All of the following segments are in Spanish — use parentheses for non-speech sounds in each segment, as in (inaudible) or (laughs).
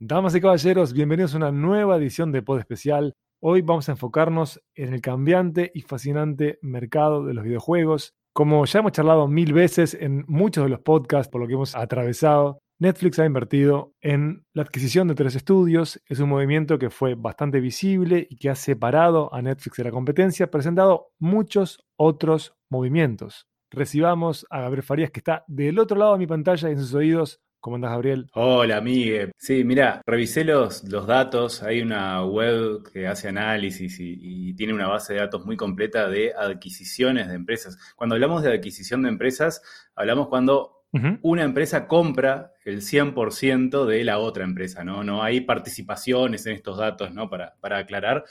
Damas y caballeros, bienvenidos a una nueva edición de Pod Especial. Hoy vamos a enfocarnos en el cambiante y fascinante mercado de los videojuegos. Como ya hemos charlado mil veces en muchos de los podcasts por lo que hemos atravesado, Netflix ha invertido en la adquisición de tres estudios. Es un movimiento que fue bastante visible y que ha separado a Netflix de la competencia, presentado muchos otros movimientos. Recibamos a Gabriel Farías, que está del otro lado de mi pantalla y en sus oídos. ¿Cómo andás, Gabriel? Hola, Miguel. Sí, mira, revisé los, los datos. Hay una web que hace análisis y, y, tiene una base de datos muy completa de adquisiciones de empresas. Cuando hablamos de adquisición de empresas, hablamos cuando una empresa compra el 100% de la otra empresa, ¿no? No hay participaciones en estos datos, ¿no? Para, para aclarar.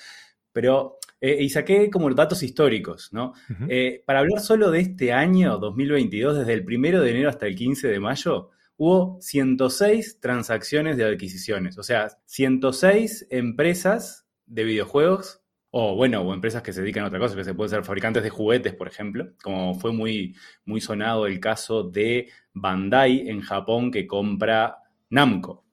Pero, eh, y saqué como datos históricos, ¿no? Eh, para hablar solo de este año, 2022, desde el primero de enero hasta el 15 de mayo, hubo 106 transacciones de adquisiciones, o sea, 106 empresas de videojuegos, o bueno, o empresas que se dedican a otra cosa, que se pueden ser fabricantes de juguetes, por ejemplo, como fue muy, muy sonado el caso de Bandai en Japón que compra Namco.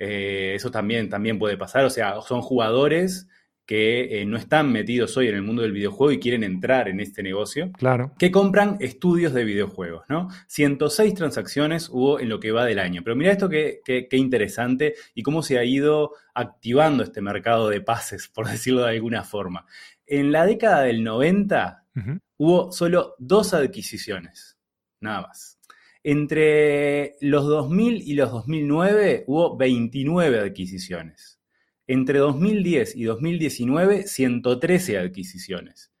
Eh, eso también, también puede pasar, o sea, son jugadores que eh, no están metidos hoy en el mundo del videojuego y quieren entrar en este negocio, claro. que compran estudios de videojuegos, ¿no? 106 transacciones hubo en lo que va del año. Pero mira esto qué que, que interesante y cómo se ha ido activando este mercado de pases, (laughs) por decirlo de alguna forma. En la década del 90 uh-huh. hubo solo dos adquisiciones, nada más. Entre los 2000 y los 2009 hubo 29 adquisiciones. Entre 2010 y 2019, 113 adquisiciones.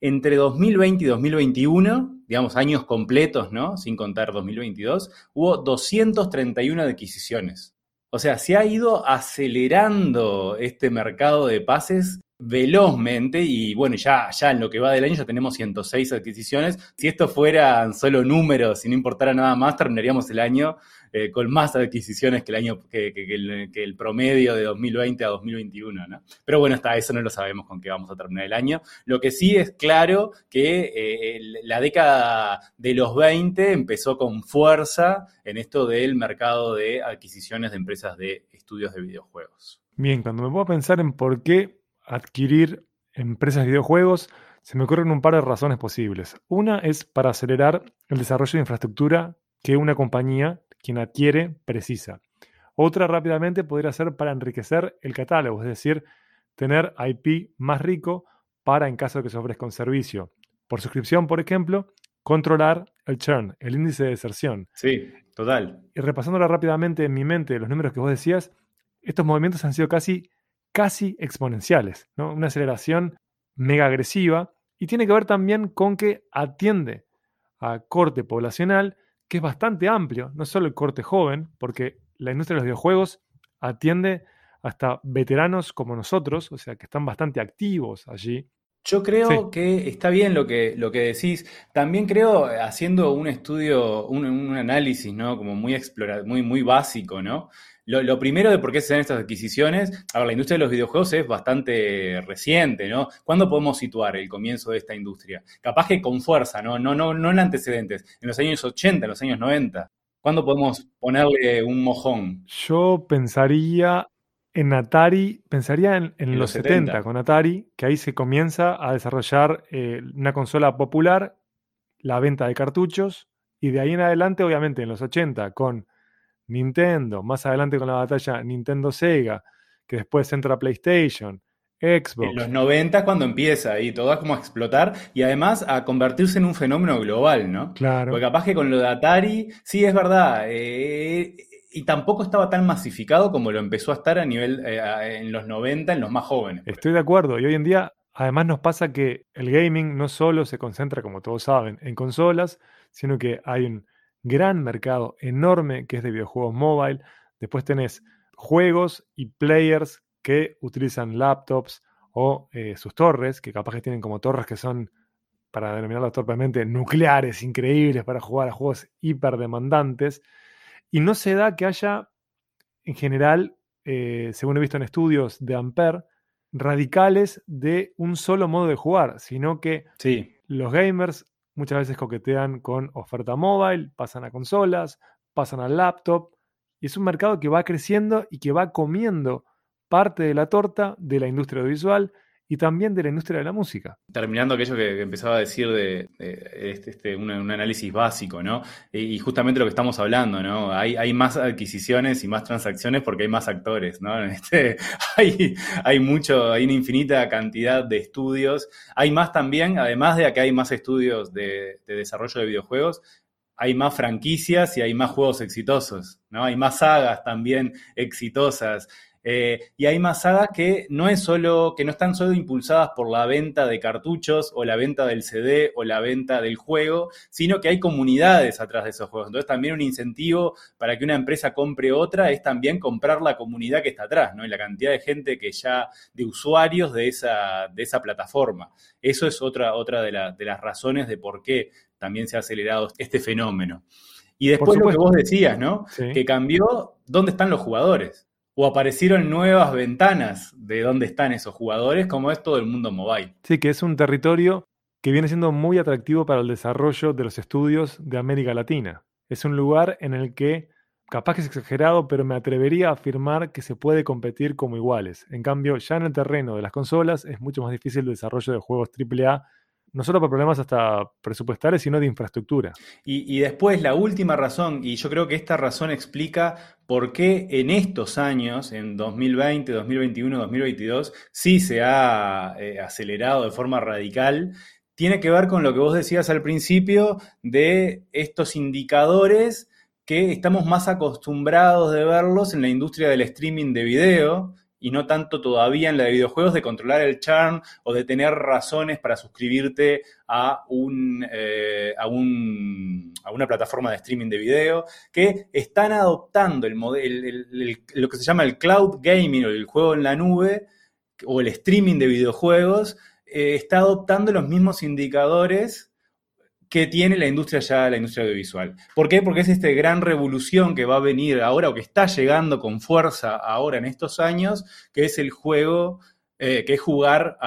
Entre 2020 y 2021, digamos años completos, ¿no? Sin contar 2022, hubo 231 adquisiciones. O sea, se ha ido acelerando este mercado de pases velozmente y bueno, ya, ya en lo que va del año ya tenemos 106 adquisiciones. Si esto fueran solo números, si no importara nada más, terminaríamos el año eh, con más adquisiciones que el año que, el, promedio de 2020 a 2021, ¿no? Pero bueno, hasta eso no lo sabemos con qué vamos a terminar el año. Lo que sí es claro que eh, la década de los 20 empezó con fuerza en esto del mercado de adquisiciones de empresas de estudios de videojuegos. Bien, cuando me puedo pensar en por qué adquirir empresas de videojuegos, se me ocurren un par de razones posibles. Una es para acelerar el desarrollo de infraestructura que una compañía quien adquiere precisa. Otra rápidamente podría ser para enriquecer el catálogo, es decir, tener IP más rico para en caso de que se ofrezca un servicio. Por suscripción, por ejemplo, controlar el churn, el índice de deserción. Sí, total. Y repasándola rápidamente en mi mente, los números que vos decías, estos movimientos han sido casi, casi exponenciales, ¿no? Una aceleración mega agresiva y tiene que ver también con que atiende a corte poblacional que es bastante amplio, no solo el corte joven, porque la industria de los videojuegos atiende hasta veteranos como nosotros, o sea, que están bastante activos allí. Yo creo sí. que está bien lo que, lo que decís. También creo, haciendo un estudio, un, un análisis, ¿no? Como muy explora, muy, muy básico, ¿no? Lo, lo, primero de por qué se dan estas adquisiciones, a ver, la industria de los videojuegos es bastante reciente, ¿no? ¿Cuándo podemos situar el comienzo de esta industria? Capaz que con fuerza, ¿no? No, no, no en antecedentes, en los años 80, en los años 90. ¿Cuándo podemos ponerle un mojón? Yo pensaría en Atari, pensaría en, en, en los 70. 70. con Atari, que ahí se comienza a desarrollar eh, una consola popular, la venta de cartuchos, y de ahí en adelante, obviamente, en los 80, con Nintendo, más adelante con la batalla Nintendo-Sega, que después entra PlayStation, Xbox. En los 90 cuando empieza y todo es como a explotar y además a convertirse en un fenómeno global, ¿no? Claro. Porque capaz que con lo de Atari, sí, es verdad, eh, y tampoco estaba tan masificado como lo empezó a estar a nivel eh, en los 90, en los más jóvenes. Estoy de acuerdo, y hoy en día además nos pasa que el gaming no solo se concentra, como todos saben, en consolas, sino que hay un gran mercado enorme que es de videojuegos mobile. Después tenés juegos y players que utilizan laptops o eh, sus torres, que capaz que tienen como torres que son, para denominarlas torpemente, nucleares, increíbles para jugar a juegos hiper demandantes. Y no se da que haya, en general, eh, según he visto en estudios de Ampere, radicales de un solo modo de jugar, sino que sí. los gamers muchas veces coquetean con oferta mobile, pasan a consolas, pasan al laptop Y es un mercado que va creciendo y que va comiendo parte de la torta de la industria audiovisual y también de la industria de la música. Terminando aquello que, empezaba a decir de, este, este, un, análisis básico, ¿no? Y, justamente lo que estamos hablando, ¿no? Hay, más adquisiciones y más transacciones porque hay más actores, ¿no? (laughs) Este, hay, hay mucho, hay una infinita cantidad de estudios. Hay más también, además de que hay más estudios de, de desarrollo de videojuegos, hay más franquicias y hay más juegos exitosos, ¿no? Hay más sagas también exitosas. Eh, y hay más sagas que no es solo, que no están solo impulsadas por la venta de cartuchos o la venta del CD o la venta del juego, sino que hay comunidades atrás de esos juegos. Entonces también un incentivo para que una empresa compre otra es también comprar la comunidad que está atrás, ¿no? Y la cantidad de gente que ya, de usuarios de esa, de esa plataforma. Eso es otra, otra de, de las razones de por qué también se ha acelerado este fenómeno. Y después lo que vos decías, ¿no? Que cambió dónde están los jugadores o aparecieron nuevas ventanas de dónde están esos jugadores, como es todo el mundo mobile. Sí, que es un territorio que viene siendo muy atractivo para el desarrollo de los estudios de América Latina. Es un lugar en el que, capaz que es exagerado, pero me atrevería a afirmar que se puede competir como iguales. En cambio, ya en el terreno de las consolas es mucho más difícil el desarrollo de juegos AAA no solo por problemas hasta presupuestales, sino de infraestructura. Y, después la última razón, y yo creo que esta razón explica por qué en estos años, en 2020, 2021, 2022, sí se ha eh, acelerado de forma radical, tiene que ver con lo que vos decías al principio de estos indicadores que estamos más acostumbrados de verlos en la industria del streaming de video, y no tanto todavía en la de videojuegos de controlar el churn o de tener razones para suscribirte a, un, eh, a, un, a una plataforma de streaming de video, que están adoptando el, lo que se llama el cloud gaming o el juego en la nube o el streaming de videojuegos, eh, está adoptando los mismos indicadores que tiene la industria ya, la industria audiovisual. ¿Por qué? Porque es esta gran revolución que va a venir ahora o que está llegando con fuerza ahora en estos años, que es el juego, eh, que es jugar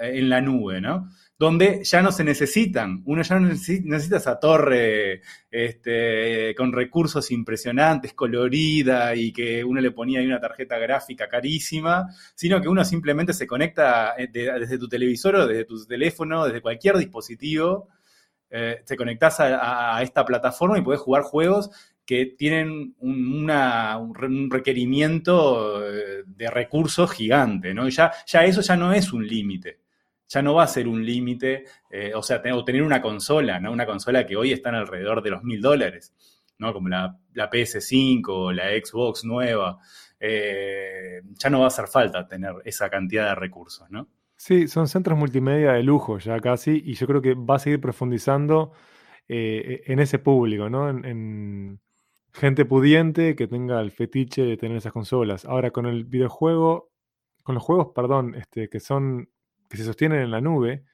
en la nube, ¿no? Donde ya no se necesitan, uno ya no necesita, esa torre este, con recursos impresionantes, colorida y que uno le ponía ahí una tarjeta gráfica carísima, sino que uno simplemente se conecta eh, desde tu televisor o desde tu teléfono, desde cualquier dispositivo eh, te conectás a, esta plataforma y puedes jugar juegos que tienen un, requerimiento eh, de recursos gigante, ¿no? ya, ya eso ya no es un límite. Ya no va a ser un límite, eh, o sea, tener una consola, ¿no? Una consola que hoy está alrededor de los mil dólares, ¿no? Como la, PS5 o la Xbox nueva. ya no va a hacer falta tener esa cantidad de recursos, ¿no? Sí, son centros multimedia de lujo ya casi, y yo creo que va a seguir profundizando eh, en ese público, ¿no? En, gente pudiente que tenga el fetiche de tener esas consolas. Ahora, con el videojuego, con los juegos, perdón, este, que son, que se sostienen en la nube,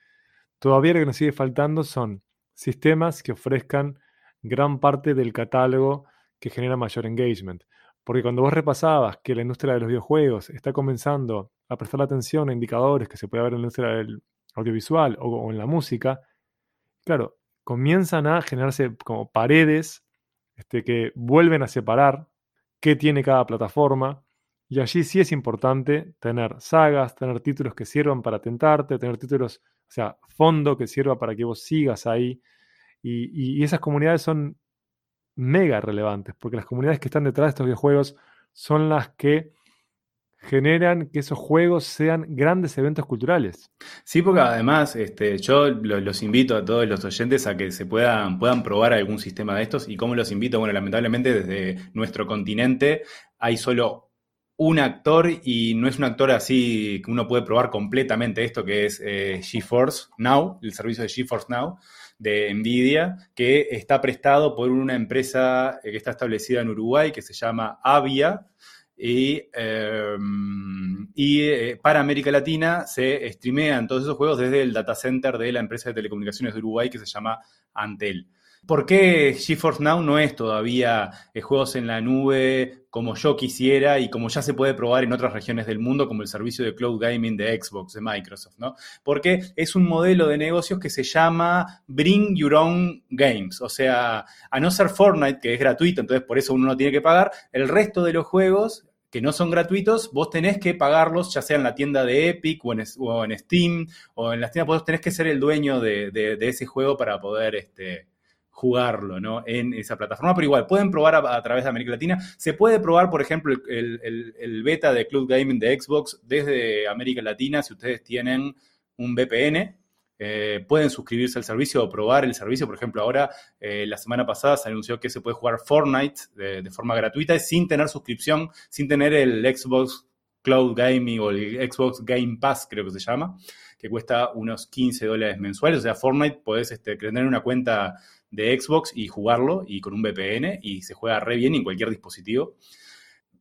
todavía lo que nos sigue faltando son sistemas que ofrezcan gran parte del catálogo que genera mayor engagement. Porque cuando vos repasabas que la industria de los videojuegos está comenzando a prestar atención a indicadores que se puede ver en la industria del audiovisual o, en la música, claro, comienzan a generarse como paredes este, que vuelven a separar qué tiene cada plataforma. Y allí sí es importante tener sagas, tener títulos que sirvan para tentarte, tener títulos, o sea, fondo que sirva para que vos sigas ahí. y esas comunidades son mega relevantes, porque las comunidades que están detrás de estos videojuegos son las que generan que esos juegos sean grandes eventos culturales. Sí, porque además este, yo los invito a todos los oyentes a que se puedan, puedan probar algún sistema de estos. ¿Y cómo los invito? Bueno, lamentablemente desde nuestro continente hay solo un actor y no es un actor así que uno puede probar completamente esto que es eh, GeForce Now, el servicio de GeForce Now de Nvidia, que está prestado por una empresa que está establecida en Uruguay que se llama Avia. Y, y eh, para América Latina se streamean todos esos juegos desde el data center de la empresa de telecomunicaciones de Uruguay que se llama Antel. ¿Por qué GeForce Now no es todavía eh, juegos en la nube como yo quisiera y como ya se puede probar en otras regiones del mundo, como el servicio de cloud gaming de Xbox, de Microsoft, ¿no? Porque es un modelo de negocios que se llama Bring Your Own Games. O sea, a no ser Fortnite, que es gratuito, entonces por eso uno no tiene que pagar, el resto de los juegos que no son gratuitos, vos tenés que pagarlos, ya sea en la tienda de Epic o en, Steam o en las tiendas, vos tenés que ser el dueño de, ese juego para poder este, jugarlo ¿no? en esa plataforma. Pero igual, pueden probar a, través de América Latina. Se puede probar, por ejemplo, el, beta de Cloud Gaming de Xbox desde América Latina si ustedes tienen un VPN. Eh, pueden suscribirse al servicio o probar el servicio. Por ejemplo, ahora, eh, la semana pasada se anunció que se puede jugar Fortnite de, forma gratuita sin tener suscripción, sin tener el Xbox Cloud Gaming o el Xbox Game Pass, creo que se llama, que cuesta unos 15 dólares mensuales. O sea, Fortnite podés este, tener una cuenta de Xbox y jugarlo y con un VPN y se juega re bien en cualquier dispositivo.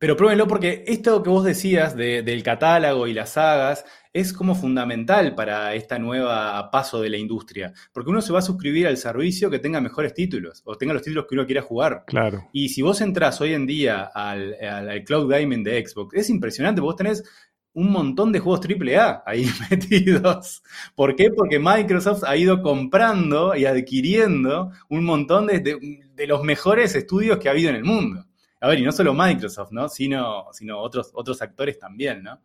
Pero pruébenlo porque esto que vos decías del catálogo y las sagas es como fundamental para esta nueva paso de la industria. Porque uno se va a suscribir al servicio que tenga mejores títulos o tenga los títulos que uno quiera jugar. Claro. Y si vos entras hoy en día al, cloud gaming de Xbox, es impresionante. Vos tenés un montón de juegos AAA ahí (laughs) metidos. ¿Por qué? Porque Microsoft ha ido comprando y adquiriendo un montón de los mejores estudios que ha habido en el mundo. A ver, y no solo Microsoft, ¿no? Sino, sino otros, otros actores también, ¿no?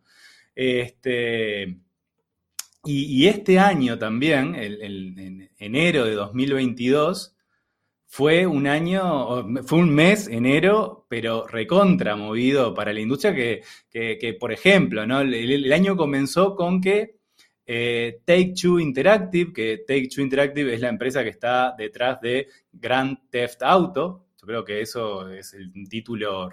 Este, y, este año también, el, en enero de 2022, fue un año, fue un mes, enero, pero recontra movido para la industria que, por ejemplo, ¿no? el, año comenzó con que eh, Take Two Interactive, que Take Two Interactive es la empresa que está detrás de Grand Theft Auto, creo que eso es el título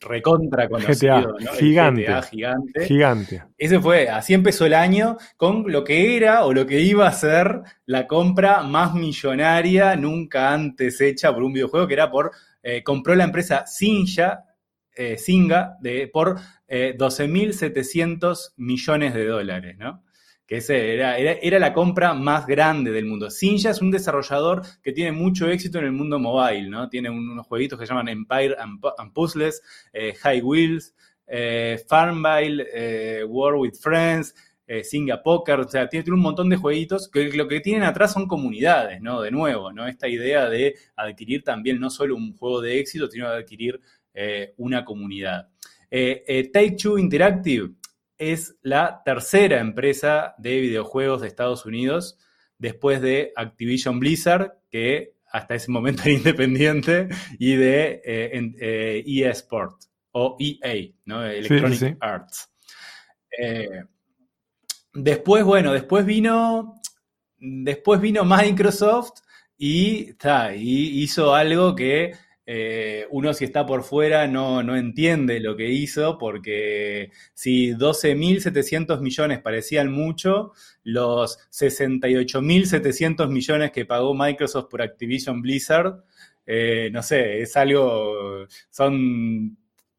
recontra conocido, GTA, gigante, gigante. Gigante. Ese fue, así empezó el año con lo que era o lo que iba a ser la compra más millonaria nunca antes hecha por un videojuego, que era por, eh, compró la empresa Sinja, eh, Singa, de, por 12.700 eh, millones de dólares, ¿no? Que ese era, era, la compra más grande del mundo. Sinja es un desarrollador que tiene mucho éxito en el mundo mobile, ¿no? Tiene unos jueguitos que se llaman Empire and, Puzzles, eh, High Wheels, eh, Farmville, eh, War with Friends, Singa Poker, o sea, tiene, un montón de jueguitos que lo que tienen atrás son comunidades, ¿no? De nuevo, ¿no? Esta idea de adquirir también no solo un juego de éxito, sino de adquirir una comunidad. Take Two Interactive es la tercera empresa de videojuegos de Estados Unidos después de Activision Blizzard, que hasta ese momento (laughs) era independiente, y de eh, EA eh, e Sport o EA, ¿no? Electronic Arts. Eh, después, bueno, después vino, después vino Microsoft y, y hizo algo que eh, uno si está por fuera no, no, entiende lo que hizo, porque si 12.700 millones parecían mucho, los 68.700 millones que pagó Microsoft por Activision Blizzard, eh, no sé, es algo, son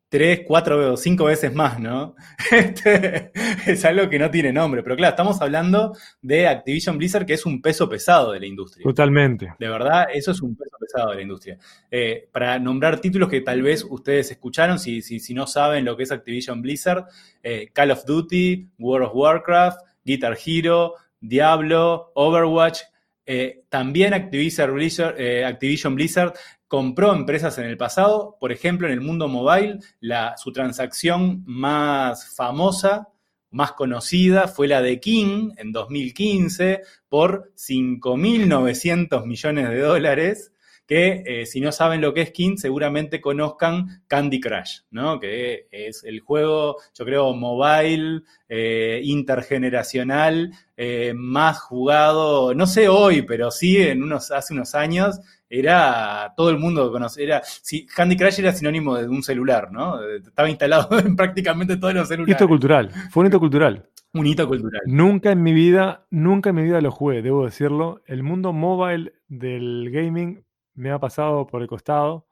tres, cuatro, cinco veces más, ¿no? (laughs) Este, es algo que no tiene nombre. Pero claro, estamos hablando de Activision Blizzard, que es un peso pesado de la industria. Totalmente. De verdad, eso es un peso pesado de la industria. Eh, para nombrar títulos que tal vez ustedes escucharon, si, si, no saben lo que es Activision Blizzard, eh, Call of Duty, World of Warcraft, Guitar Hero, Diablo, Overwatch, eh, también Activision Blizzard, Activision Blizzard, compró empresas en el pasado, por ejemplo, en el mundo mobile, su transacción más famosa, más conocida, fue la de King en 2015 por 5.900 millones de dólares que eh, si no saben lo que es King, seguramente conozcan Candy Crush, ¿no? Que es el juego, yo creo, mobile, eh, intergeneracional, eh, más jugado, no sé hoy, pero sí en unos, hace unos años, era todo el mundo conocía, era, si, Candy Crush era sinónimo de un celular, ¿no? Estaba instalado (laughs) en prácticamente todos los celulares. Hito cultural, fue un hito cultural. Un hito cultural. Nunca en mi vida, nunca en mi vida lo jugué, debo decirlo. El mundo mobile del gaming me ha pasado por el costado.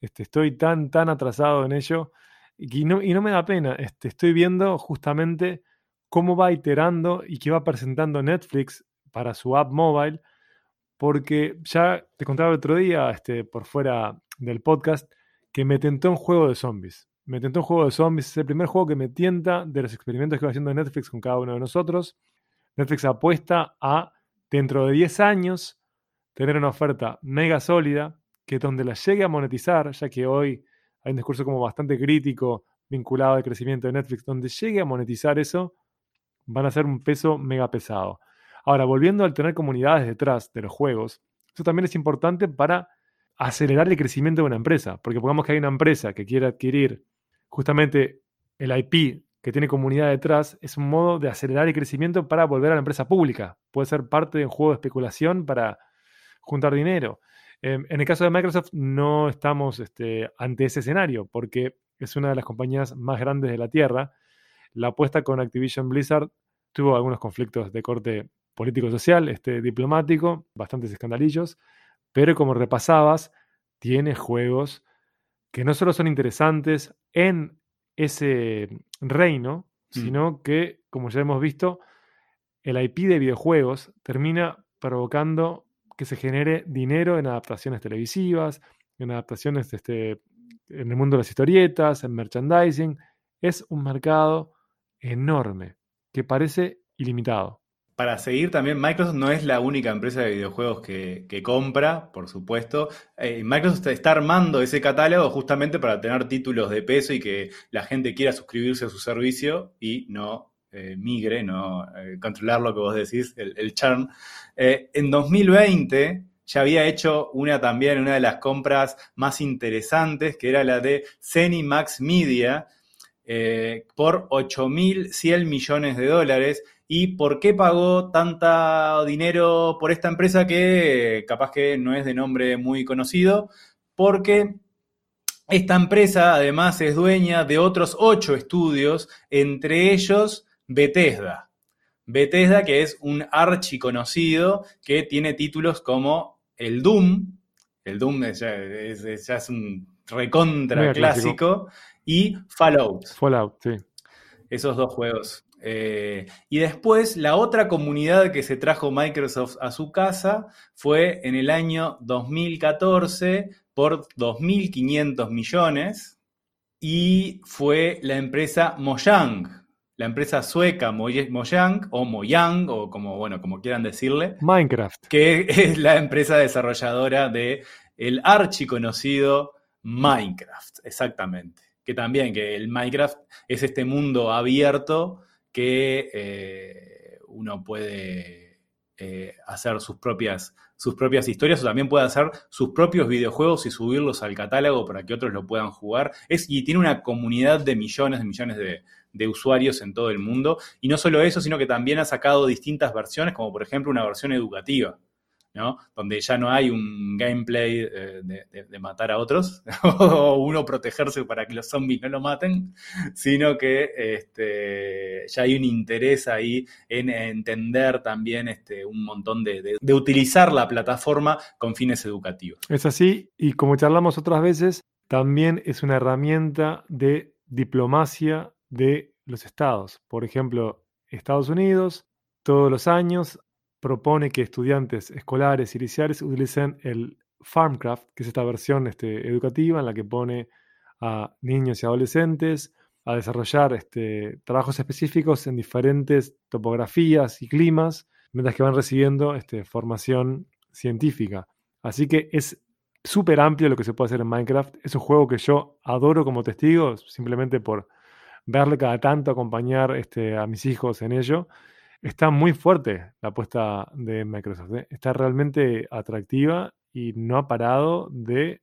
Este, estoy tan, tan atrasado en ello y no, y no me da pena. Este, estoy viendo justamente cómo va iterando y qué va presentando Netflix para su app mobile, porque ya te contaba el otro día, este, por fuera del podcast, que me tentó un juego de zombies. Me tentó un juego de zombies. Es el primer juego que me tienta de los experimentos que va haciendo Netflix con cada uno de nosotros. Netflix apuesta a, dentro de 10 años, tener una oferta mega sólida, que donde la llegue a monetizar, ya que hoy hay un discurso como bastante crítico vinculado al crecimiento de Netflix, donde llegue a monetizar eso, van a ser un peso mega pesado. Ahora, volviendo al tener comunidades detrás de los juegos, eso también es importante para acelerar el crecimiento de una empresa, porque pongamos que hay una empresa que quiere adquirir justamente el IP que tiene comunidad detrás, es un modo de acelerar el crecimiento para volver a la empresa pública. Puede ser parte de un juego de especulación para juntar dinero. Em, en el caso de Microsoft no estamos este, ante ese escenario, porque es una de las compañías más grandes de la Tierra. La apuesta con Activision Blizzard tuvo algunos conflictos de corte político-social, este, diplomático, bastantes escandalillos, pero como repasabas, tiene juegos que no solo son interesantes en ese reino, mm. sino que, como ya hemos visto, el IP de videojuegos termina provocando que se genere dinero en adaptaciones televisivas, en adaptaciones este, en el mundo de las historietas, en merchandising. Es un mercado enorme que parece ilimitado. Para seguir también, Microsoft no es la única empresa de videojuegos que, compra, por supuesto. Eh, Microsoft está armando ese catálogo justamente para tener títulos de peso y que la gente quiera suscribirse a su servicio y no eh, migre, no eh, controlar lo que vos decís, el, el churn. en 2020 ya había hecho una también, una de las compras más interesantes, que era la de Max Media, por 8.100 millones de dólares. Y por qué pagó tanta dinero por esta empresa que capaz que no es de nombre muy conocido, porque esta empresa además es dueña de otros ocho estudios, entre ellos Bethesda. Bethesda, que es un archiconocido que tiene títulos como el Doom, el Doom ya es, un recontra clásico, y Fallout. Fallout, sí. Esos dos juegos eh, y después la otra comunidad que se trajo Microsoft a su casa fue en el año 2014 por 2.500 millones y fue la empresa Mojang, la empresa sueca Mojang o Mojang o como bueno como quieran decirle Minecraft. que (laughs) es la empresa desarrolladora de el archiconocido Minecraft exactamente. Que también que el Minecraft es este mundo abierto que eh, uno puede eh, hacer sus propias, sus propias historias o también puede hacer sus propios videojuegos y subirlos al catálogo para que otros lo puedan jugar. Es, y tiene una comunidad de millones, de millones de, de usuarios en todo el mundo. Y no solo eso, sino que también ha sacado distintas versiones, como por ejemplo una versión educativa. Donde ya no hay un gameplay eh, de, matar a otros (laughs) o uno protegerse para que los zombies no lo maten, sino que este, ya hay un interés ahí en entender también este, un montón de, de utilizar la plataforma con fines educativos. Es así, y como charlamos otras veces, también es una herramienta de diplomacia de los estados. Por ejemplo, Estados Unidos todos los años propone que estudiantes escolares y liceales utilicen el Farmcraft, que es esta versión este, educativa en la que pone a niños y adolescentes a desarrollar este, trabajos específicos en diferentes topografías y climas, mientras que van recibiendo este, formación científica. Así que es súper amplio lo que se puede hacer en Minecraft. Es un juego que yo adoro como testigo, simplemente por verle cada tanto acompañar a mis hijos en ello. Está muy fuerte la apuesta de Microsoft. ¿eh? Está realmente atractiva y no ha parado de,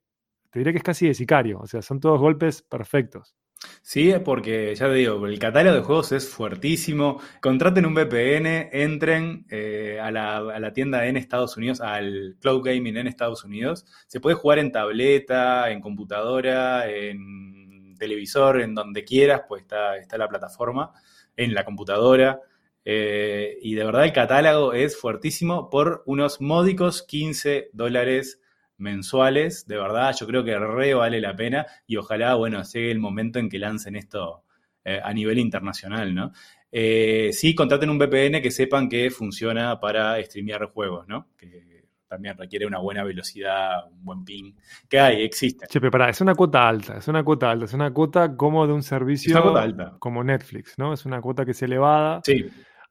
te diría que es casi de sicario. O sea, son todos golpes perfectos. Sí, porque ya te digo, el catálogo de juegos es fuertísimo. Contraten un VPN, entren eh, a, la, a, la, tienda en Estados Unidos, al Cloud Gaming en Estados Unidos. Se puede jugar en tableta, en computadora, en televisor, en donde quieras, pues está, está la plataforma, en la computadora. Eh, y de verdad el catálogo es fuertísimo por unos módicos 15 dólares mensuales. De verdad, yo creo que re vale la pena y ojalá, bueno, llegue el momento en que lancen esto eh, a nivel internacional, ¿no? Eh, sí, contraten un VPN que sepan que funciona para streamear juegos, ¿no? Que también requiere una buena velocidad, un buen ping. Que hay, existe. Che, pero pará, es una cuota alta, es una cuota alta, es una cuota como de un servicio Es una cuota alta. como Netflix, ¿no? Es una cuota que es elevada. Sí.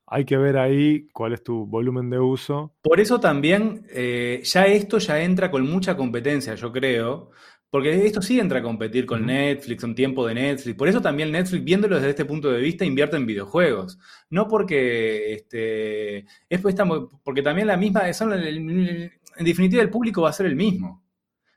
Hay que ver ahí cuál es tu volumen de uso. Por eso también eh, ya esto ya entra con mucha competencia, yo creo. Porque esto sí entra a competir con. Netflix, un tiempo de Netflix. Por eso también Netflix, viéndolo desde este punto de vista, invierte en videojuegos. No porque este, es porque también la misma, son el- el- en definitiva el público va a ser el mismo.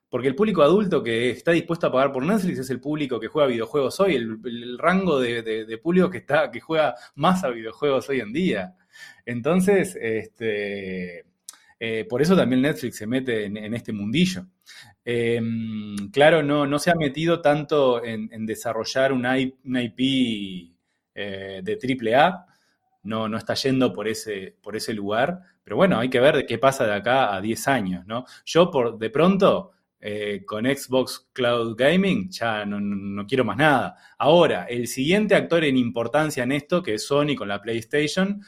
Porque el público adulto que está dispuesto a pagar por Netflix es el público que juega videojuegos hoy, el, rango de, de- público que está, que juega más a videojuegos hoy en día. Entonces, este, eh, por eso también Netflix se mete en, este mundillo. Eh, claro, no, no se ha metido tanto en, desarrollar una, IP eh, de AAA, no, no está yendo por ese, por ese lugar, pero bueno, hay que ver qué pasa de acá a 10 años, ¿no? Yo por de pronto, eh, con Xbox Cloud Gaming, ya no, quiero más nada. Ahora, el siguiente actor en importancia en esto, que es Sony con la PlayStation,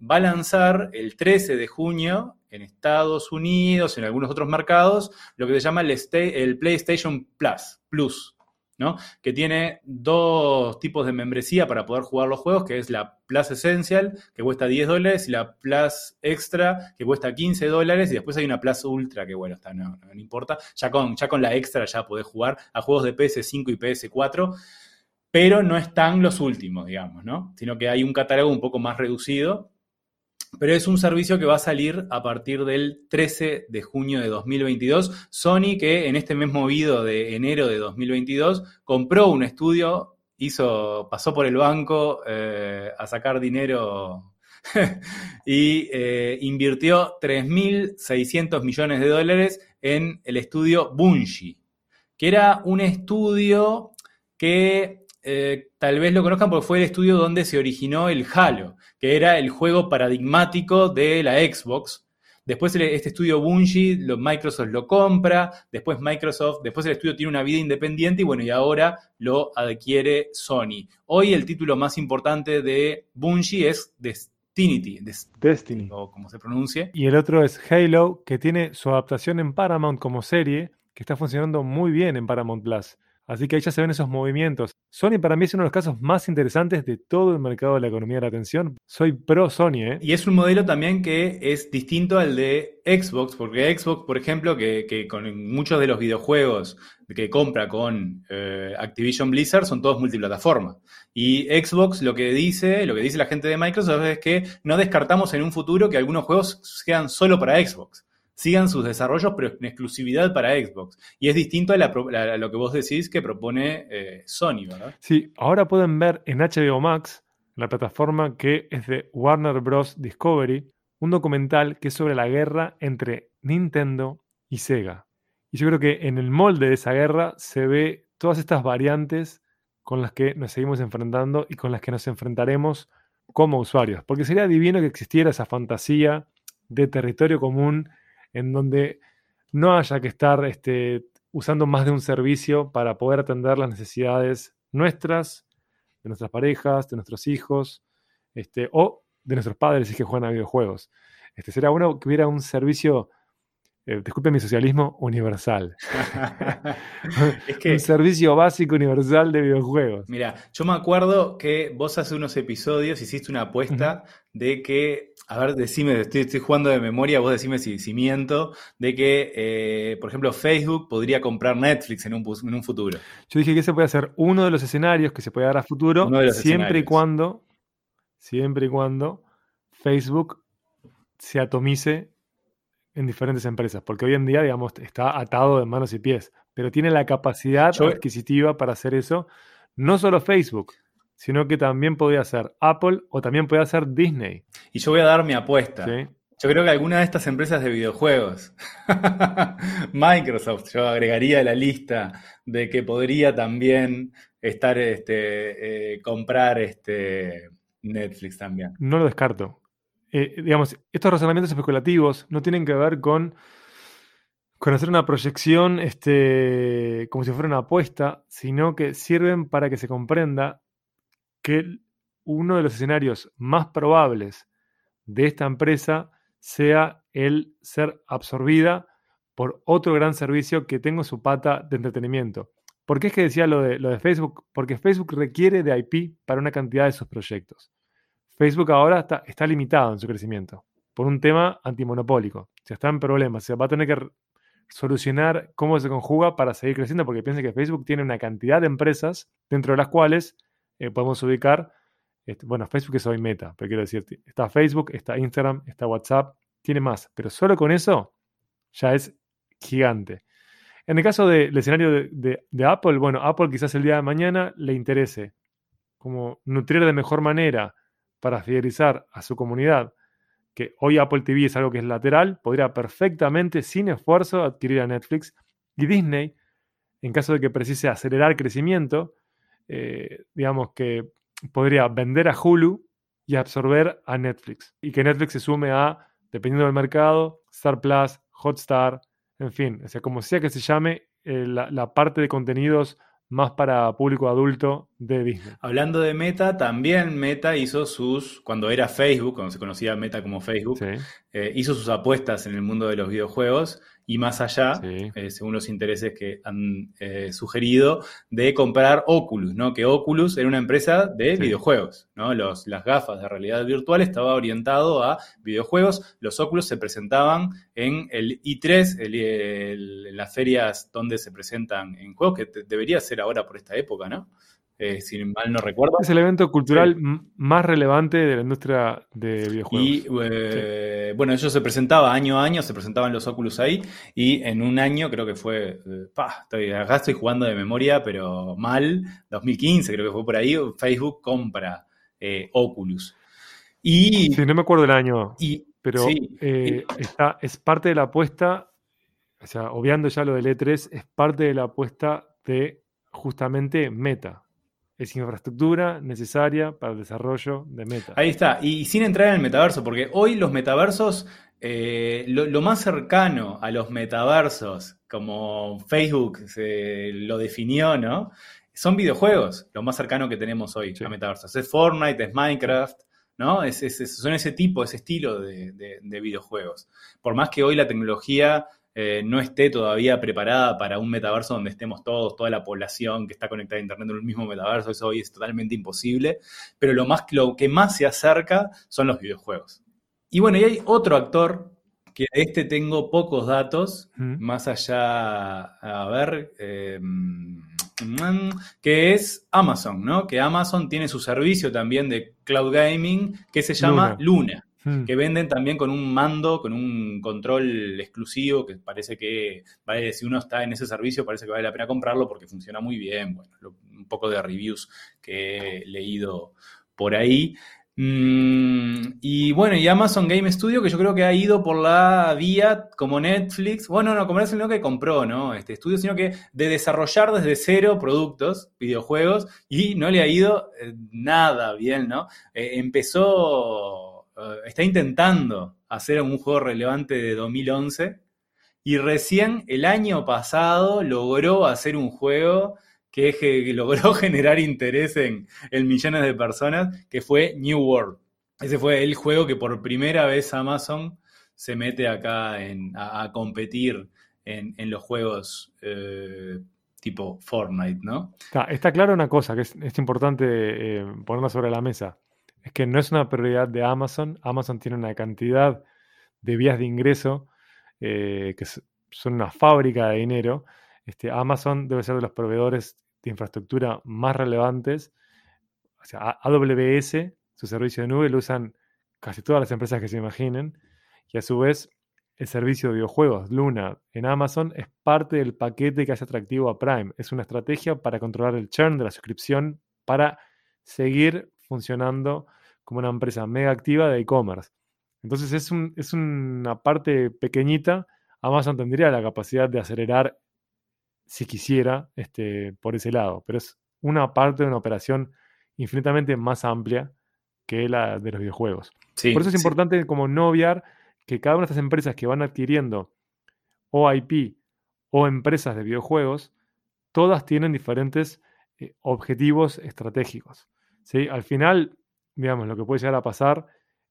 va a lanzar el 13 de junio en Estados Unidos, en algunos otros mercados, lo que se llama el, el PlayStation Plus, Plus, ¿no? Que tiene dos tipos de membresía para poder jugar los juegos, que es la Plus Essential, que cuesta 10 dólares, y la Plus Extra, que cuesta 15 dólares, y después hay una Plus Ultra, que bueno, no importa. Ya con, ya con la Extra ya podés jugar a juegos de PS5 y PS4, pero no están los últimos, digamos, ¿no? Sino que hay un catálogo un poco más reducido pero es un servicio que va a salir a partir del 13 de junio de 2022. Sony, que en este mes movido de enero de 2022, compró un estudio, hizo, pasó por el banco eh, a sacar dinero (laughs) y eh, invirtió 3.600 millones de dólares en el estudio Bungie, que era un estudio que eh, tal vez lo conozcan porque fue el estudio donde se originó el Halo, que era el juego paradigmático de la Xbox. Después este estudio Bungie, lo- Microsoft lo compra, después Microsoft, después el estudio tiene una vida independiente y bueno, y ahora lo adquiere Sony. Hoy el título más importante de Bungie es Destiny, Des- Destiny. o como se pronuncie. Y el otro es Halo, que tiene su adaptación en Paramount como serie, que está funcionando muy bien en Paramount Plus. Así que ahí ya se ven esos movimientos. Sony para mí es uno de los casos más interesantes de todo el mercado de la economía de la atención. Soy pro Sony, ¿eh? Y es un modelo también que es distinto al de Xbox, porque Xbox, por ejemplo, que, con muchos de los videojuegos que compra con eh, Activision Blizzard son todos multiplataforma. Y Xbox lo que dice, lo que dice la gente de Microsoft es que no descartamos en un futuro que algunos juegos sean solo para Xbox. Sigan sus desarrollos, pero en exclusividad para Xbox. Y es distinto a, lo que vos decís que propone eh, Sony, ¿verdad? Sí, ahora pueden ver en HBO Max, la plataforma que es de Warner Bros. Discovery, un documental que es sobre la guerra entre Nintendo y Sega. Y yo creo que en el molde de esa guerra se ve todas estas variantes con las que nos seguimos enfrentando y con las que nos enfrentaremos como usuarios. Porque sería divino que existiera esa fantasía de territorio común en donde no haya que estar este, usando más de un servicio para poder atender las necesidades nuestras, de nuestras parejas, de nuestros hijos, este, o de nuestros padres si es que juegan a videojuegos. Este, sería bueno que hubiera un servicio, eh, disculpe mi socialismo, universal. (laughs) es (laughs) que un servicio básico universal de videojuegos. Mira, yo me acuerdo que vos hace unos episodios hiciste una apuesta de que, a ver, decime, estoy, estoy jugando de memoria, vos decime si, si miento, de que, eh, por ejemplo, Facebook podría comprar Netflix en un, pus- en un futuro. Yo dije que ese puede ser uno de los escenarios que se puede dar a futuro, siempre y cuando, siempre y cuando Facebook se atomice en diferentes empresas, porque hoy en día, digamos, está atado de manos y pies, pero tiene la capacidad Yo- adquisitiva para hacer eso, no solo Facebook, sino que también podría ser Apple o también podría ser Disney. Y yo voy a dar mi apuesta. ¿sí? Yo creo que alguna de estas empresas de videojuegos, (laughs) Microsoft, yo agregaría a la lista de que podría también estar, este, eh, comprar este, Netflix también. No lo descarto. Eh, digamos, estos razonamientos especulativos no tienen que ver con, con hacer una proyección este, como si fuera una apuesta, sino que sirven para que se comprenda que uno de los escenarios más probables de esta empresa sea el ser absorbida por otro gran servicio que tengo su pata de entretenimiento. ¿Por qué es que decía lo de, lo de Facebook? Porque Facebook requiere de IP para una cantidad de sus proyectos. Facebook ahora está, está limitado en su crecimiento por un tema antimonopólico. Se está en problemas, se va a tener que solucionar cómo se conjuga para seguir creciendo, porque piensa que Facebook tiene una cantidad de empresas dentro de las cuales eh, podemos ubicar, este, bueno, Facebook es hoy meta, pero quiero decirte, está Facebook, está Instagram, está WhatsApp, tiene más, pero solo con eso ya es gigante. En el caso del escenario de, Apple, bueno, Apple quizás el día de mañana le interese como nutrir de mejor manera para fidelizar a su comunidad, que hoy Apple TV es algo que es lateral, podría perfectamente, sin esfuerzo, adquirir a Netflix. Y Disney, en caso de que precise acelerar crecimiento, eh, digamos que podría vender a Hulu y absorber a Netflix. Y que Netflix se sume a, dependiendo del mercado, Star Plus, Hotstar, en fin, o sea, como sea que se llame, eh, la, parte de contenidos más para público adulto de Disney. Hablando de Meta, también Meta hizo sus, cuando era Facebook, cuando se conocía Meta como Facebook, eh, hizo sus apuestas en el mundo de los videojuegos y más allá, eh, según los intereses que han eh, sugerido, de comprar Oculus, ¿no? Que Oculus era una empresa de videojuegos, ¿no? Los, las gafas de realidad virtual estaba orientado a videojuegos. Los Oculus se presentaban en el I3, en las ferias donde se presentan en juegos, que debería ser ahora por esta época, ¿no? Eh, si mal no recuerdo. Es el evento cultural más relevante de la industria de videojuegos. Y eh, bueno, eso se presentaba año a año, se presentaban los Oculus ahí, y en un año creo que fue, eh, acá estoy jugando de memoria, pero mal, 2015 creo que fue por ahí, Facebook compra Oculus. Y, sí, no me acuerdo el año, pero está, es parte de la apuesta, o sea, obviando ya lo del E3, es parte de la apuesta de justamente Meta, es infraestructura necesaria para el desarrollo de Meta. Ahí está, y sin entrar en el metaverso, porque hoy los metaversos, eh, lo, más cercano a los metaversos, como Facebook se lo definió, ¿no? Son videojuegos, lo más cercano que tenemos hoy a metaversos. Es Fortnite, es Minecraft, ¿no? Es, son ese tipo, ese estilo de videojuegos. Por más que hoy la tecnología eh, no esté todavía preparada para un metaverso donde estemos todos, toda la población que está conectada a Internet en un mismo metaverso, eso hoy es totalmente imposible, pero lo, más, lo que más se acerca son los videojuegos. Y bueno, y hay otro actor que de este tengo pocos datos, más allá, a ver, em, que es Amazon, ¿no? Que Amazon tiene su servicio también de cloud gaming que se llama Luna. Hmm. que venden también con un mando, con un control exclusivo, que parece que, vale, si uno está en ese servicio, parece que vale la pena comprarlo porque funciona muy bien. Bueno, un poco de reviews que he leído por ahí. Mm, y bueno, y Amazon Game Studio, que yo creo que ha ido por la vía como Netflix, bueno, no como Netflix, no que compró, ¿no? Este estudio, sino que de desarrollar desde cero productos, videojuegos, y no le ha ido eh, nada bien, ¿no? Eh, empezó eh, está intentando hacer un juego relevante de 2011 y recién el año pasado logró hacer un juego que, (laughs) logró generar interés en, millones de personas, que fue New World. Ese fue el juego que por primera vez Amazon se mete acá a, competir en, los juegos eh, tipo Fortnite, ¿no? Está, claro una cosa que es, importante eh, ponerla sobre la mesa es que no es una prioridad de Amazon. Amazon tiene una cantidad de vías de ingreso eh, que son una fábrica de dinero. Este, Amazon debe ser de los proveedores de infraestructura más relevantes. O sea, AWS, su servicio de nube, lo usan casi todas las empresas que se imaginen. Y a su vez, el servicio de videojuegos Luna en Amazon es parte del paquete que hace atractivo a Prime. Es una estrategia para controlar el churn de la suscripción, para seguir funcionando como una empresa mega activa de e-commerce. Entonces es, es una parte pequeñita. Amazon tendría la capacidad de acelerar si quisiera este, por ese lado, pero es una parte de una operación infinitamente más amplia que la de los videojuegos. por eso es importante como no obviar que cada una de estas empresas que van adquiriendo o IP o empresas de videojuegos, todas tienen diferentes eh, objetivos estratégicos. ¿Sí? Al final, digamos, lo que puede llegar a pasar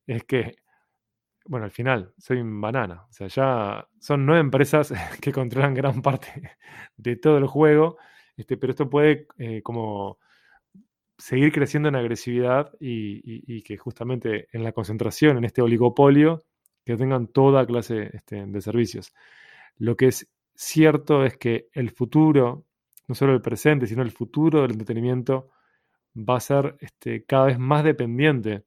es que bueno, al final, soy banana. O sea, ya son nueve empresas (laughs) que controlan gran parte de todo el juego, este, pero esto puede eh, como seguir creciendo en agresividad y, que justamente en la concentración, en este oligopolio, que tengan toda clase este, de servicios. Lo que es cierto es que el futuro, no solo el presente, sino el futuro del entretenimiento, va a ser este, cada vez más dependiente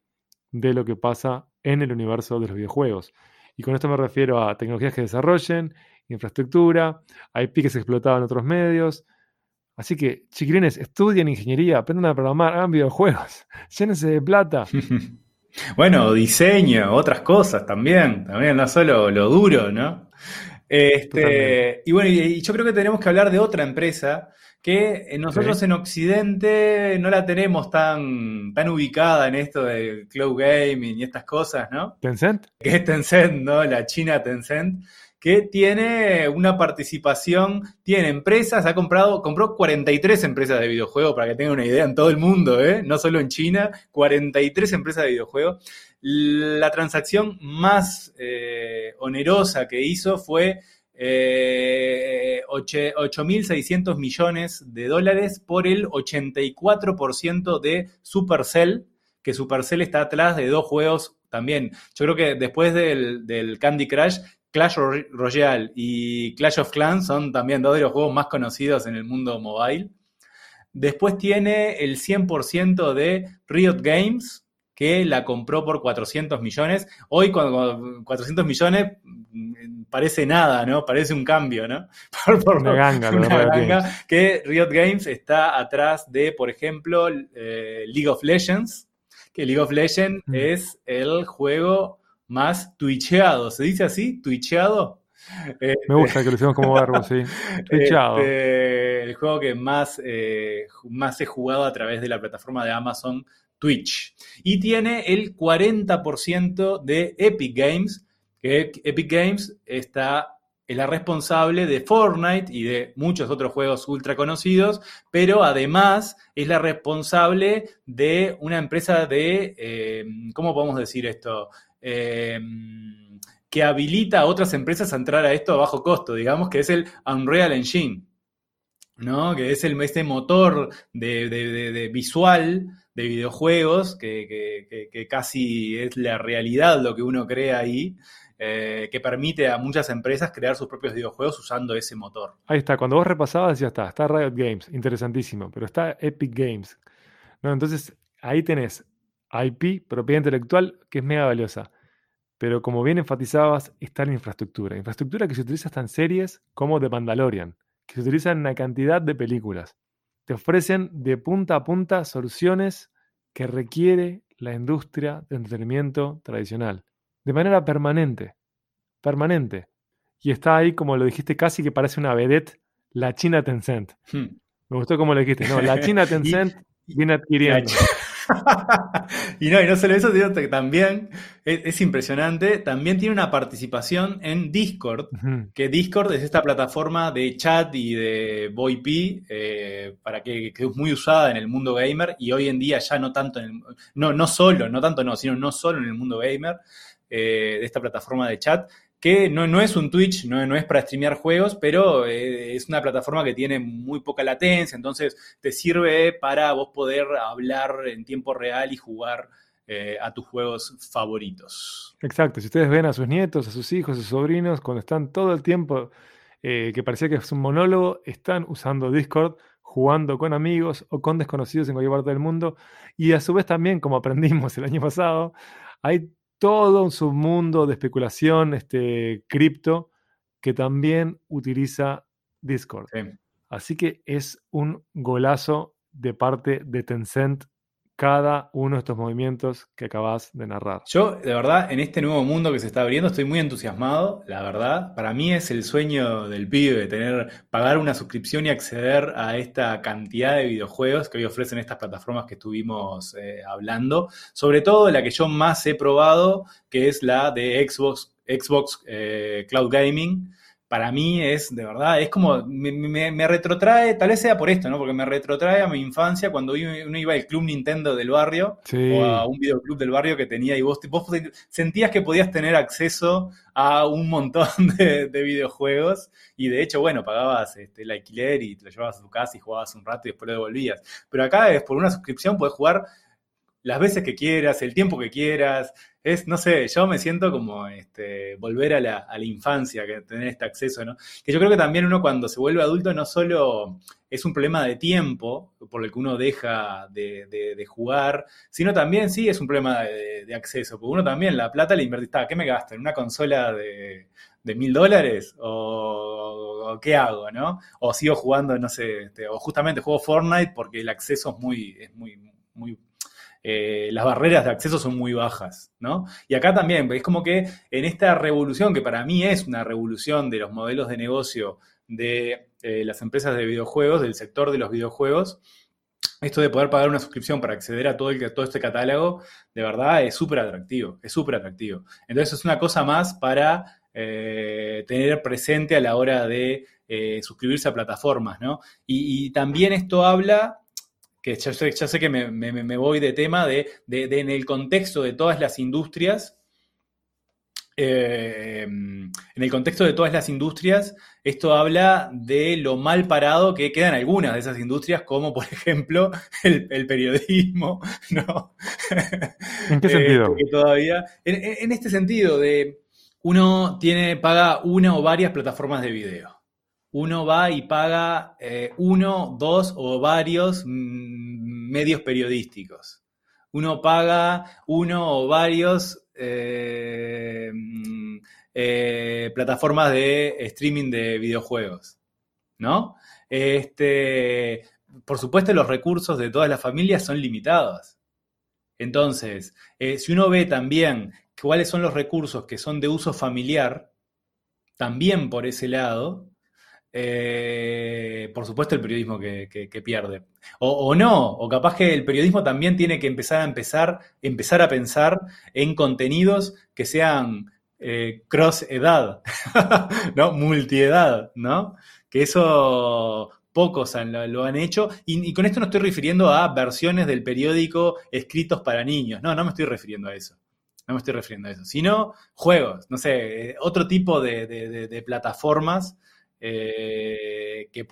de lo que pasa en el universo de los videojuegos. Y con esto me refiero a tecnologías que desarrollen, infraestructura, hay piques explotados en otros medios. Así que, chiquilines, estudien ingeniería, aprendan a programar, hagan videojuegos, (laughs) llénense de plata. (laughs) bueno, diseño, otras cosas también, también, no solo lo duro, ¿no? Este, y bueno, y yo creo que tenemos que hablar de otra empresa que nosotros en Occidente no la tenemos tan, tan ubicada en esto de cloud gaming y estas cosas, ¿no? Tencent. Que es Tencent, ¿no? La China Tencent, que tiene una participación, tiene empresas, ha comprado, compró 43 empresas de videojuegos, para que tengan una idea, en todo el mundo, ¿eh? No solo en China, 43 empresas de videojuegos. La transacción más eh, onerosa que hizo fue eh, 8.600 millones de dólares por el 84% de Supercell, que Supercell está atrás de dos juegos también. Yo creo que después del, Candy Crush, Clash Royale y Clash of Clans son también dos de los juegos más conocidos en el mundo mobile. Después tiene el 100% de Riot Games, que la compró por 400 millones. Hoy, cuando 400 millones mm, parece nada, ¿no? Parece un cambio, ¿no? (laughs) Por, una ganga, una ganga que Riot Games está atrás de, por ejemplo, eh, League of Legends, que League of Legends mm. es el juego más twitcheado. ¿Se dice así? ¿Twitcheado? Me gusta que lo hicimos como verbo, sí. (laughs) Twitcheado. Este, el juego que más, eh, más he jugado a través de la plataforma de Amazon Twitch. Y tiene el 40% de Epic Games, que Epic Games está, es la responsable de Fortnite y de muchos otros juegos ultra conocidos, pero además es la responsable de una empresa de, eh, ¿cómo podemos decir esto? Eh, que habilita a otras empresas a entrar a esto a bajo costo, digamos, que es el Unreal Engine, ¿no? Que es el, este motor de visual de videojuegos, que, casi es la realidad lo que uno crea ahí, eh, que permite a muchas empresas crear sus propios videojuegos usando ese motor. Ahí está, cuando vos repasabas ya está, está Riot Games, interesantísimo, pero está Epic Games. ¿no? Entonces ahí tenés IP, propiedad intelectual, que es mega valiosa. Pero como bien enfatizabas, está la infraestructura. Infraestructura que se utiliza hasta en series como The Mandalorian, que se utiliza en una cantidad de películas te ofrecen de punta a punta soluciones que requiere la industria de entretenimiento tradicional, de manera permanente, permanente. Y está ahí, como lo dijiste, casi que parece una vedette, la China Tencent. Hmm. Me gustó como lo dijiste, no, la China (laughs) Tencent viene adquiriendo. (laughs) y no, y no solo eso, sino que también es, impresionante, también tiene una participación en Discord, que Discord es esta plataforma de chat y de VoIP eh, para que, es muy usada en el mundo gamer y hoy en día ya no tanto en el, no, no solo, no tanto no, sino no solo en el mundo gamer, eh, de esta plataforma de chat, que no, no es un Twitch, no, no, es para streamear juegos, pero eh, es una plataforma que tiene muy poca latencia, entonces te sirve para vos poder hablar en tiempo real y jugar eh, a tus juegos favoritos. Exacto, si ustedes ven a sus nietos, a sus hijos, a sus sobrinos, cuando están todo el tiempo, eh, que parecía que es un monólogo, están usando Discord, jugando con amigos o con desconocidos en cualquier parte del mundo, y a su vez también, como aprendimos el año pasado, hay todo un submundo de especulación este, cripto que también utiliza Discord. Así que es un golazo de parte de Tencent cada uno de estos movimientos que acabas de narrar. Yo, de verdad, en este nuevo mundo que se está abriendo, estoy muy entusiasmado, la verdad. Para mí es el sueño del pibe, tener, pagar una suscripción y acceder a esta cantidad de videojuegos que hoy ofrecen estas plataformas que estuvimos eh, hablando. Sobre todo la que yo más he probado, que es la de Xbox, Xbox eh, Cloud Gaming para mí es, de verdad, es como, me, retrotrae, tal vez sea por esto, ¿no? Porque me retrotrae a mi infancia cuando uno iba al club Nintendo del barrio o a un videoclub del barrio que tenía y vos, vos sentías que podías tener acceso a un montón (laughs) de, videojuegos y de hecho, bueno, pagabas este, el alquiler y te lo llevabas a tu casa y jugabas un rato y después lo devolvías. Pero acá es por una suscripción, puedes jugar las veces que quieras, el tiempo que quieras. Es, no sé, yo me siento como este, volver a la, infancia, que tener este acceso, ¿no? Que yo creo que también uno cuando se vuelve adulto no solo es un problema de tiempo por el que uno deja de, jugar, sino también sí es un problema de, acceso, porque uno también la plata le invierte, ¿qué me gasta? ¿En una consola de, mil dólares? ¿O, qué hago, no? O sigo jugando, no sé, este, o justamente juego Fortnite porque el acceso es muy, es muy, muy eh, las barreras de acceso son muy bajas, ¿no? Y acá también, es como que en esta revolución, que para mí es una revolución de los modelos de negocio de eh, las empresas de videojuegos, del sector de los videojuegos, esto de poder pagar una suscripción para acceder a todo, el, todo este catálogo, de verdad es súper atractivo, es súper atractivo. Entonces es una cosa más para eh, tener presente a la hora de suscribirse a plataformas, ¿no? y, también esto habla que ya, sé que me, voy de tema, de, en el contexto de todas las industrias, eh, en el contexto de todas las industrias, esto habla de lo mal parado que quedan algunas de esas industrias, como por (laughs) ejemplo el, periodismo, (laughs) ¿no? ¿En qué sentido? Eh, todavía, en, este sentido, de uno tiene, paga una o varias plataformas de video uno va y paga eh, uno, dos o varios mm, medios periodísticos. Uno paga uno o varios eh, mm, eh, plataformas de streaming de videojuegos. ¿No? Este, por supuesto, los recursos de todas las familias son limitados. Entonces, si uno ve también cuáles son los recursos que son de uso familiar, también por ese lado, eh, por supuesto el periodismo que, pierde. O, no, o capaz que el periodismo también tiene que empezar a empezar, empezar a pensar en contenidos que sean eh, cross edad, (laughs) ¿no? Multiedad, ¿no? Que eso pocos lo, han hecho. Y, con esto no estoy refiriendo a versiones del periódico escritos para niños. No, no me estoy refiriendo a eso. No me estoy refiriendo a eso. Sino juegos, no sé, eh, otro tipo de plataformas eh, que,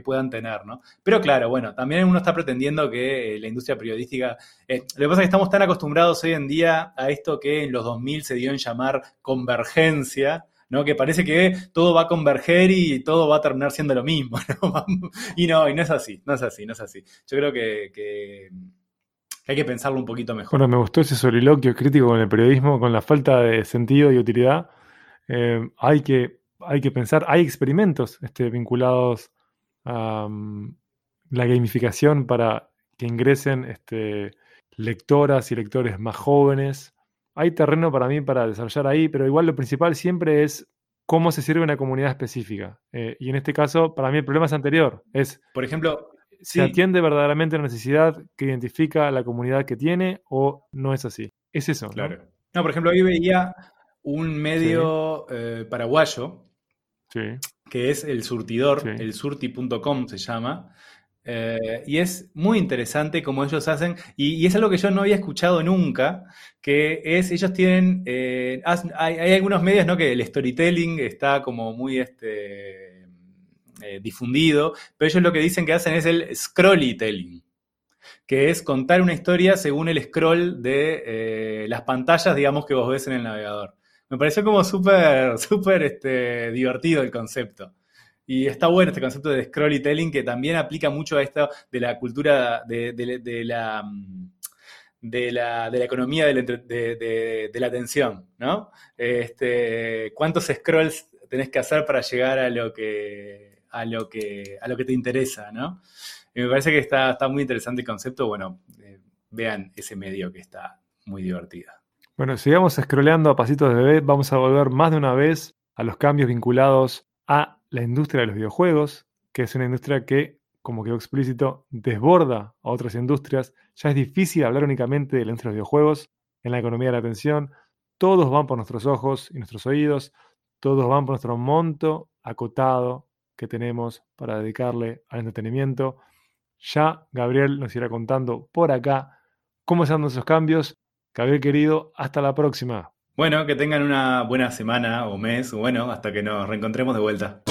puedan tener, ¿no? Pero claro, bueno, también uno está pretendiendo que la industria periodística, eh, lo que pasa es que estamos tan acostumbrados hoy en día a esto que en los 2000 se dio en llamar convergencia, ¿no? Que parece que todo va a converger y todo va a terminar siendo lo mismo, (laughs) ¿no? y no, y no es así, no es así, no es así. Yo creo que, hay que pensarlo un poquito mejor. Bueno, me gustó ese soliloquio crítico con el periodismo, con la falta de sentido y utilidad. Eh, hay que hay que pensar, hay experimentos este, vinculados a mm, la gamificación para que ingresen este, lectoras y lectores más jóvenes. Hay terreno para mí para desarrollar ahí, pero igual lo principal siempre es cómo se sirve una comunidad específica. Eh, y en este caso, para mí el problema es anterior. Es, por ejemplo, ¿se atiende verdaderamente la necesidad que identifica la comunidad que tiene o no es así? Es eso. Claro. ¿no? por ejemplo, hoy veía un medio eh, paraguayo que es el surtidor, el surti.com se llama. Eh, y es muy interesante como ellos hacen, y, es algo que yo no había escuchado nunca, que es, ellos tienen, eh, hay, algunos medios, ¿no? Que el storytelling está como muy este, eh, difundido, pero ellos lo que dicen que hacen es el scrollytelling, que es contar una historia según el scroll de las pantallas, digamos, que vos ves en el navegador. Me pareció como súper, (laughs) súper este, divertido el concepto. Y está bueno este concepto de scrollytelling que también aplica mucho a esto de la cultura de, la de la, de la economía de la, atención, ¿no? Este, ¿Cuántos scrolls tenés que hacer para llegar a lo que, a lo que, a lo que te interesa, ¿no? Y me parece que está, está muy interesante el concepto. Bueno, eh, vean ese medio que está muy divertido. Bueno, sigamos scrolleando a pasitos de bebé. Vamos a volver más de una vez a los cambios vinculados a la industria de los videojuegos, que es una industria que, como quedó explícito, desborda a otras industrias. Ya es difícil hablar únicamente de la industria de los videojuegos en la economía de la atención. Todos van por nuestros ojos y nuestros oídos, todos van por nuestro monto acotado que tenemos para dedicarle al entretenimiento. Ya Gabriel nos irá contando por acá cómo están esos cambios. Gabriel querido, hasta la próxima. Bueno, que tengan una buena semana o mes, bueno, hasta que nos reencontremos de vuelta.